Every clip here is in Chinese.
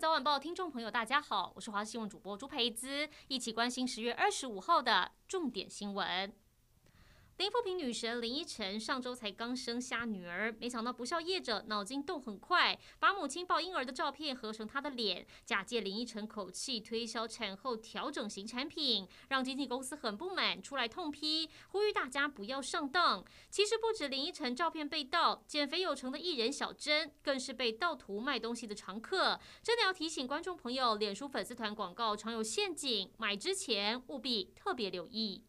早晚报听众朋友，大家好，我是华视新闻主播朱培姿，一起关心十月二十五号的重点新闻。林富平女神林依晨上周才刚生下女儿，没想到不肖业者脑筋动很快，把母亲抱婴儿的照片合成她的脸，假借林依晨口气推销产后调整型产品，让经纪公司很不满，出来痛批，呼吁大家不要上当。其实不止林依晨照片被盗，减肥有成的艺人小珍更是被盗图卖东西的常客。真的要提醒观众朋友，脸书粉丝团广告常有陷阱，买之前务必特别留意。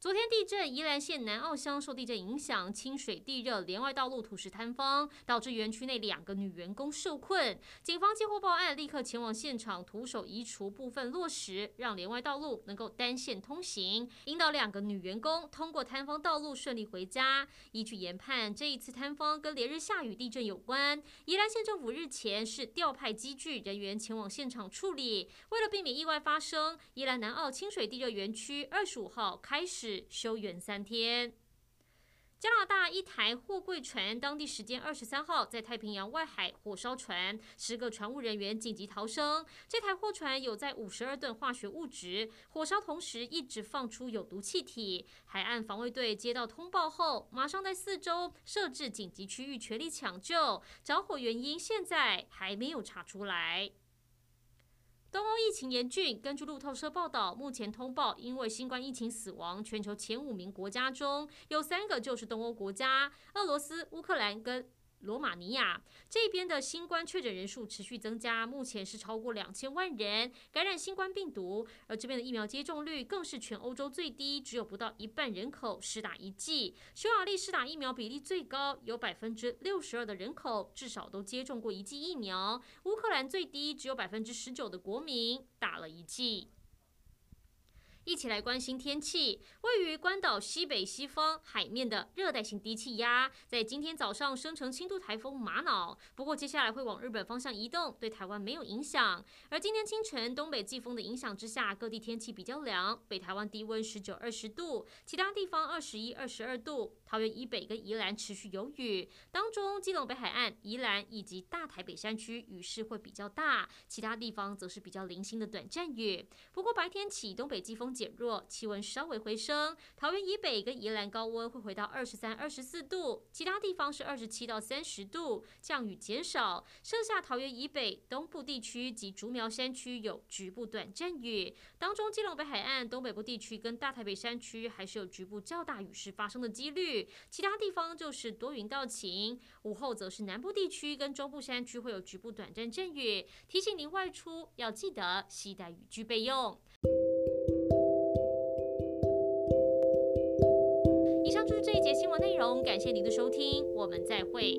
昨天地震，宜兰县南澳乡受地震影响，清水地热连外道路土石坍方，导致园区内两个女员工受困。警方接获报案，立刻前往现场，徒手移除部分落石，让连外道路能够单线通行，引导两个女员工通过坍方道路顺利回家。依据研判，这一次坍方跟连日下雨地震有关。宜兰县政府日前是调派机具人员前往现场处理，为了避免意外发生，宜兰南澳清水地热园区二十五号开始。休园三天。加拿大一台货柜船，当地时间二十三号在太平洋外海火烧船，十个船务人员紧急逃生。这台货船有载五十二吨化学物质，火烧同时一直放出有毒气体。海岸防卫队接到通报后，马上在四周设置紧急区域，全力抢救。着火原因现在还没有查出来。东欧疫情严峻，根据路透社报道，目前通报因为新冠疫情死亡全球前五名国家中有三个就是东欧国家：俄罗斯、乌克兰跟。罗马尼亚这边的新冠确诊人数持续增加，目前是超过两千万人感染新冠病毒，而这边的疫苗接种率更是全欧洲最低，只有不到一半人口施打一剂。匈牙利施打疫苗比例最高，有百分之六十二的人口至少都接种过一剂疫苗。乌克兰最低，只有百分之十九的国民打了一剂。一起来关心天气。位于关岛西北西方海面的热带性低气压，在今天早上生成轻度台风玛瑙，不过接下来会往日本方向移动，对台湾没有影响。而今天清晨东北季风的影响之下，各地天气比较凉，北台湾低温十九二十度，其他地方二十一二十二度。桃园以北跟宜兰持续有雨，当中基隆北海岸、宜兰以及大台北山区雨势会比较大，其他地方则是比较零星的短暂雨。不过白天起东北季风减弱，气温稍微回升。桃园以北跟宜兰高温会回到二十三、二十四度，其他地方是二十七到三十度，降雨减少。剩下桃园以北、东部地区及竹苗山区有局部短阵雨，当中基隆北海岸、东北部地区跟大台北山区还是有局部较大雨势发生的几率。其他地方就是多云到晴，午后则是南部地区跟中部山区会有局部短暂阵雨。提醒您外出要记得携带雨具备用。新闻内容，感谢您的收听，我们再会。